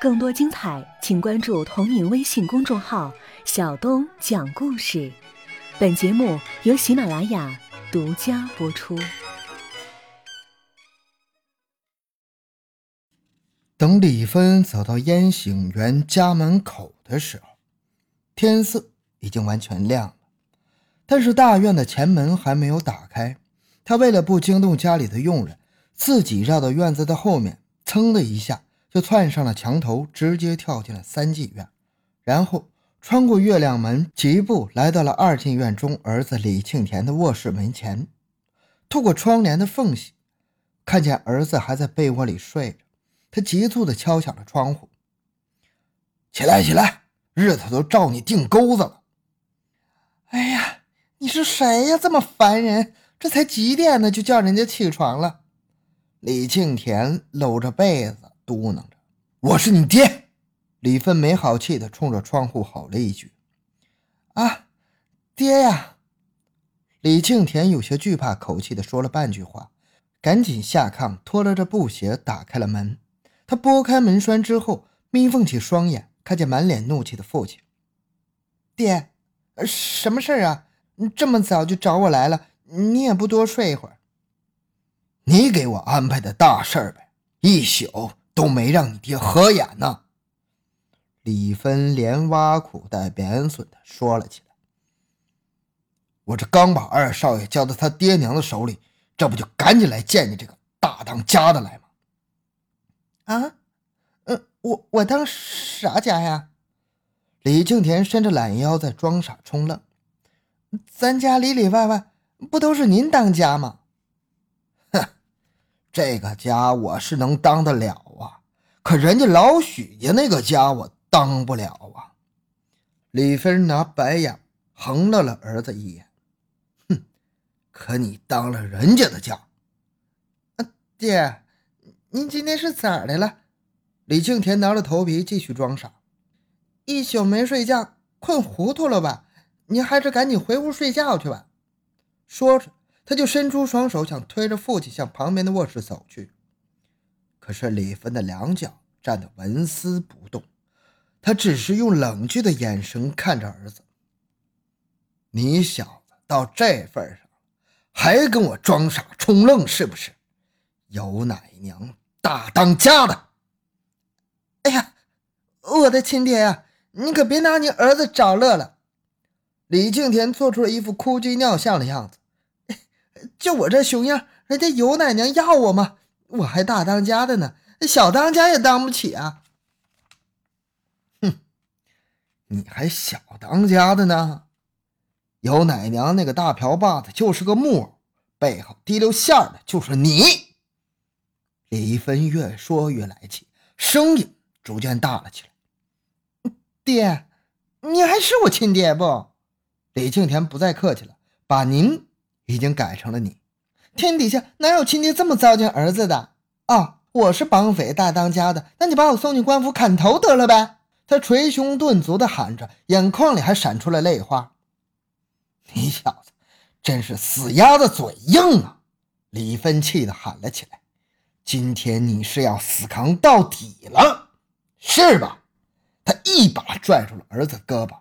更多精彩，请关注同名微信公众号“小东讲故事”。本节目由喜马拉雅独家播出。等李芬走到烟醒园家门口的时候，天色已经完全亮了，但是大院的前门还没有打开。他为了不惊动家里的佣人，自己绕到院子的后面，噌的一下就窜上了墙头，直接跳进了三进院，然后穿过月亮门，疾步来到了二进院中儿子李庆田的卧室门前。透过窗帘的缝隙，看见儿子还在被窝里睡着。他急促地敲响了窗户：“起来，起来，日头都照你腚沟子了。”“哎呀，你是谁呀？这么烦人！这才几点呢，就叫人家起床了。”李庆田搂着被子嘟囔着：“我是你爹。”李芬没好气地冲着窗户吼了一句：“啊，爹呀！”李庆田有些惧怕口气地说了半句话，赶紧下炕，脱了这布鞋，打开了门。他拨开门栓之后，眯缝起双眼，看见满脸怒气的父亲。爹，什么事儿啊？这么早就找我来了，你也不多睡一会儿。你给我安排的大事儿呗，一宿都没让你爹合眼呢。李芬连挖苦带贬损的说了起来。我这刚把二少爷交到他爹娘的手里，这不就赶紧来见你这个大当家的来吗？啊，嗯，我我当啥家呀？李庆田伸着懒腰在装傻充愣。咱家里里外外不都是您当家吗？这个家我是能当得了啊，可人家老许家那个家我当不了啊。李芬拿白眼横了了儿子一眼，哼，可你当了人家的家，爹。您今天是咋的了？李庆田挠着头皮继续装傻，一宿没睡觉，困糊涂了吧？您还是赶紧回屋睡觉去吧。说着，他就伸出双手想推着父亲向旁边的卧室走去。可是李芬的两脚站得纹丝不动，他只是用冷峻的眼神看着儿子：“你小子到这份上，还跟我装傻充愣是不是？有奶娘！”大当家的，哎呀，我的亲爹呀，你可别拿你儿子找乐了。李庆田做出了一副哭鸡尿相的样子。就我这熊样，人家尤奶娘要我吗？我还大当家的呢，小当家也当不起啊。哼，你还小当家的呢？尤奶娘那个大瓢把子就是个木偶，背后提溜线的就是你。李一芬越说越来气，声音逐渐大了起来。爹，你还是我亲爹不？李庆田不再客气了，把“您”已经改成了“你”。天底下哪有亲爹这么糟践儿子的？啊，我是绑匪大当家的，那你把我送进官府砍头得了呗！他捶胸顿足地喊着，眼眶里还闪出了泪花。你小子真是死鸭子嘴硬啊！李芬气得喊了起来。今天你是要死扛到底了，是吧？他一把拽住了儿子胳膊。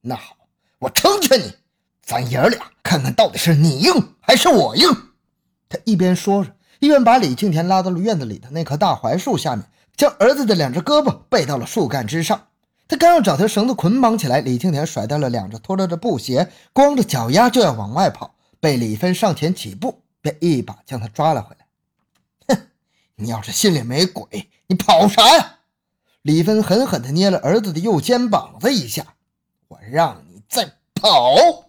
那好，我成全你，咱爷儿俩看看到底是你硬还是我硬。他一边说着，一边把李庆田拉到了院子里的那棵大槐树下面，将儿子的两只胳膊背到了树干之上。他刚要找条绳子捆绑起来，李庆田甩掉了两只拖着的布鞋，光着脚丫就要往外跑，被李芬上前几步，便一把将他抓了回来。哼你要是心里没鬼，你跑啥呀？李芬狠狠地捏了儿子的右肩膀子一下，我让你再跑！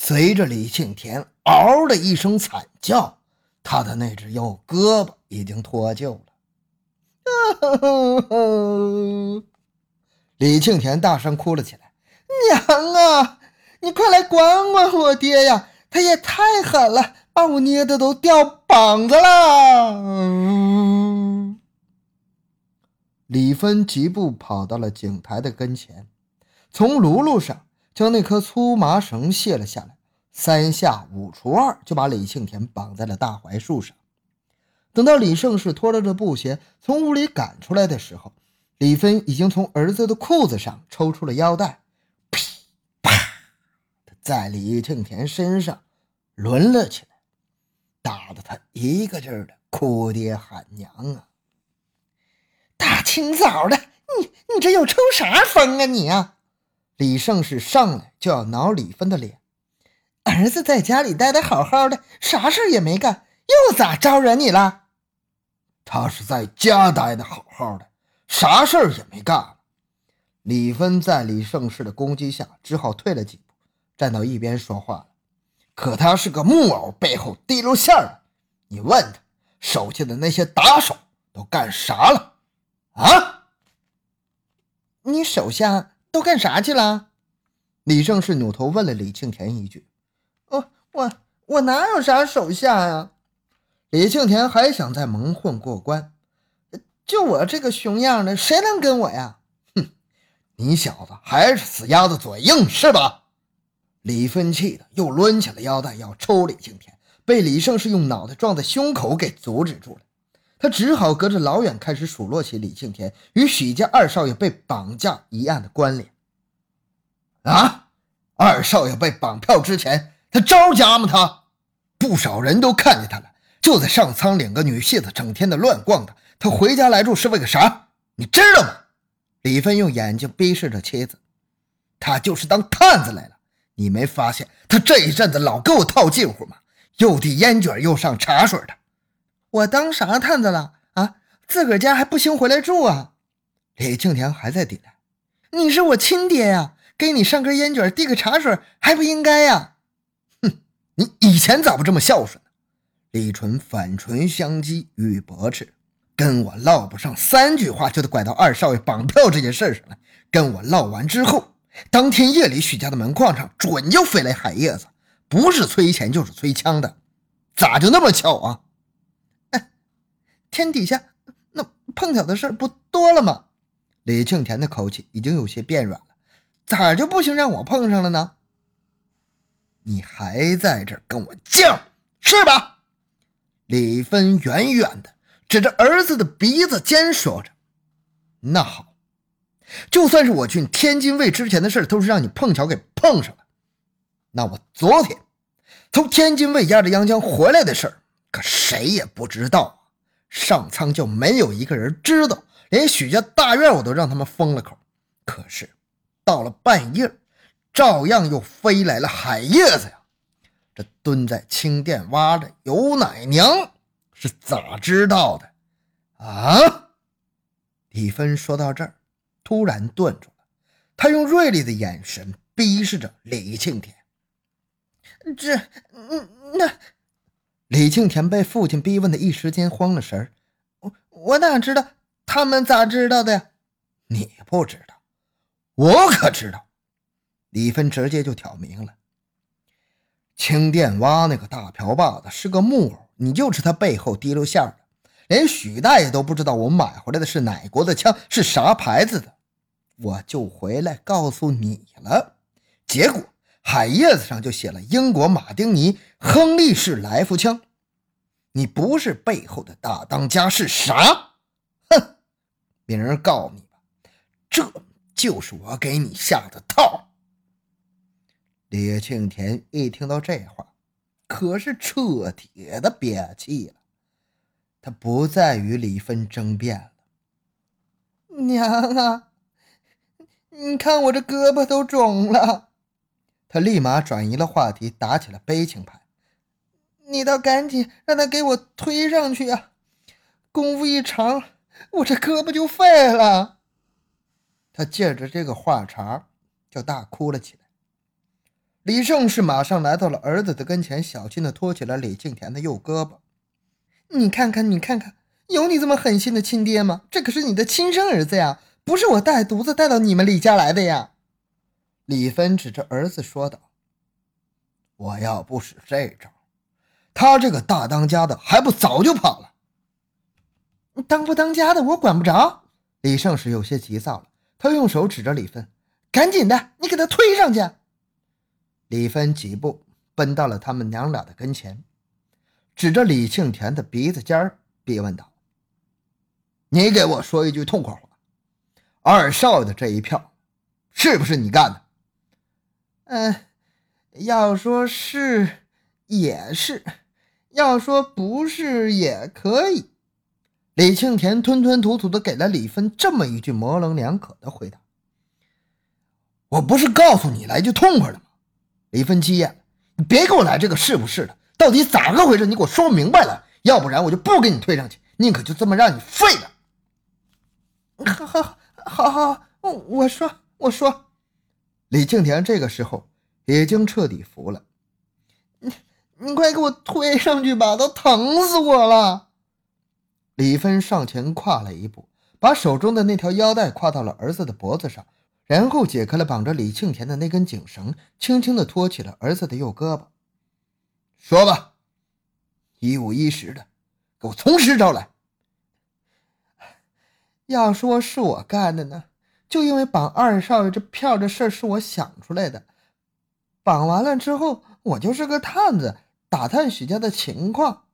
随着李庆田嗷的一声惨叫，他的那只右胳膊已经脱臼了。李庆田大声哭了起来：“娘啊，你快来管管我爹呀！他也太狠了！”把我捏的都掉膀子了！李芬疾步跑到了井台的跟前，从炉炉上将那颗粗麻绳卸了下来，三下五除二就把李庆田绑在了大槐树上。等到李胜士拖着这布鞋从屋里赶出来的时候，李芬已经从儿子的裤子上抽出了腰带，噼啪，在李庆田身上抡了起来，打得他一个劲儿的哭爹喊娘啊！大清早的，你你这又抽啥风啊你啊！李胜士上来就要挠李芬的脸，儿子在家里待的好好的，啥事也没干，又咋招惹你了？他是在家待的好好的，啥事也没干。李芬在李胜士的攻击下，只好退了几步，站到一边说话了。可他是个木偶，背后滴溜线儿。你问他手下的那些打手都干啥了？啊？你手下？都干啥去了？李胜是扭头问了李庆田一句：“哦，我我哪有啥手下呀？”李庆田还想再蒙混过关，就我这个熊样的，谁能跟我呀？哼，你小子还是死鸭子嘴硬是吧？李芬气的又抡起了腰带要抽李庆田，被李胜是用脑袋撞在胸口给阻止住了。他只好隔着老远开始数落起李庆田与许家二少爷被绑架一案的关联。啊，二少爷被绑票之前，他招家吗？他不少人都看见他了，就在上仓领个女戏子，整天的乱逛的。他回家来住是为个啥？你知道吗？李芬用眼睛逼视着妻子，他就是当探子来了。你没发现他这一阵子老给我套近乎吗？又递烟卷，又上茶水的。我当啥探子了啊？自个儿家还不兴回来住啊？李庆田还在抵赖。你是我亲爹呀，给你上根烟卷，递个茶水还不应该呀？哼，你以前咋不这么孝顺呢？李纯反唇相讥，与驳斥：“跟我唠不上三句话，就得拐到二少爷绑票这件事上来。跟我唠完之后，当天夜里许家的门框上准就飞来海叶子，不是催钱就是催枪的，咋就那么巧啊？”天底下那碰巧的事不多了吗？李庆田的口气已经有些变软了，咋就不行让我碰上了呢？你还在这跟我犟是吧？李芬远远的指着儿子的鼻子尖说着：“那好，就算是我去天津卫之前的事都是让你碰巧给碰上了。那我昨天从天津卫押着杨江回来的事儿，可谁也不知道。”上苍就没有一个人知道，连许家大院我都让他们封了口。可是到了半夜，照样又飞来了海叶子呀！这蹲在青店洼的尤奶娘是咋知道的啊？李芬说到这儿，突然顿住了，他用锐利的眼神逼视着李庆田。这……那……李庆田被父亲逼问的一时间慌了神儿，我我哪知道他们咋知道的呀？你不知道，我可知道。李芬直接就挑明了：青店洼那个大瓢把子是个木偶，你就是他背后提溜线的。连许大爷都不知道我买回来的是哪国的枪，是啥牌子的，我就回来告诉你了。结果。海叶子上就写了英国马丁尼亨利式来福枪，你不是背后的大当家是啥？哼！明儿告你吧，这就是我给你下的套。李庆田一听到这话，可是彻底的憋气了，他不再与李芬争辩了。娘啊，你看我这胳膊都肿了。他立马转移了话题，打起了悲情牌。你倒赶紧让他给我推上去啊！功夫一长，我这胳膊就废了。他借着这个话茬就大哭了起来。李胜是马上来到了儿子的跟前，小心的托起了李庆田的右胳膊。你看看，你看看，有你这么狠心的亲爹吗？这可是你的亲生儿子呀，不是我带犊子带到你们李家来的呀。李芬指着儿子说道：“我要不使这招，他这个大当家的还不早就跑了？当不当家的我管不着。”李胜是有些急躁了，他用手指着李芬：“赶紧的，你给他推上去。”李芬几步奔到了他们娘俩的跟前，指着李庆田的鼻子尖儿逼问道：“你给我说一句痛快话，二少爷的这一票是不是你干的？”“嗯，要说是也是，要说不是也可以。”李庆田吞吞吐吐的给了李芬这么一句模棱两可的回答。“我不是告诉你来句痛快的吗？”李芬急眼了，“你别给我来这个是不是的。”到底咋个回事？你给我说明白了，要不然我就不给你推上去，宁可就这么让你废了。好好好好，我说我说。李庆田这个时候已经彻底服了。你快给我推上去吧，都疼死我了。李芬上前跨了一步，把手中的那条腰带跨到了儿子的脖子上，然后解开了绑着李庆田的那根颈绳，轻轻地托起了儿子的右胳膊。说吧，一五一十的，给我从实招来。要说是我干的呢，就因为绑二少爷这票这事是我想出来的。绑完了之后，我就是个探子，打探许家的情况。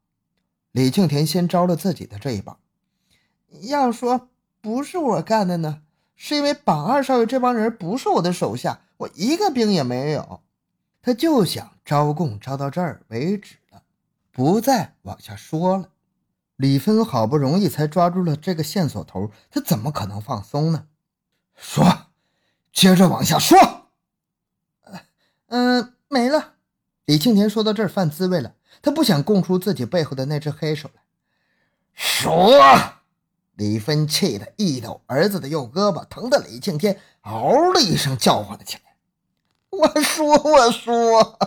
李庆田先招了自己的这一把。要说不是我干的呢，是因为榜二少爷这帮人不是我的手下，我一个兵也没有。他就想招供招到这儿为止了，不再往下说了。李芬好不容易才抓住了这个线索头，他怎么可能放松呢？说，接着往下说。嗯，没了。李庆田说到这儿犯滋味了，他不想供出自己背后的那只黑手来。说，李芬气得一抖儿子的右胳膊，疼得李庆天嗷的一声叫唤了起来。我说，我说，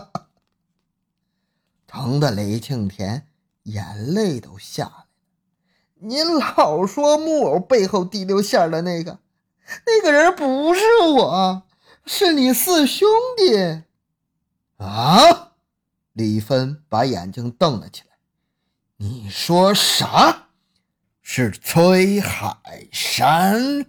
疼的雷庆田眼泪都下来了。您老说木偶背后第六线的那个，那个人不是我，是你四兄弟。啊！李芬把眼睛瞪了起来。你说啥？是崔海山？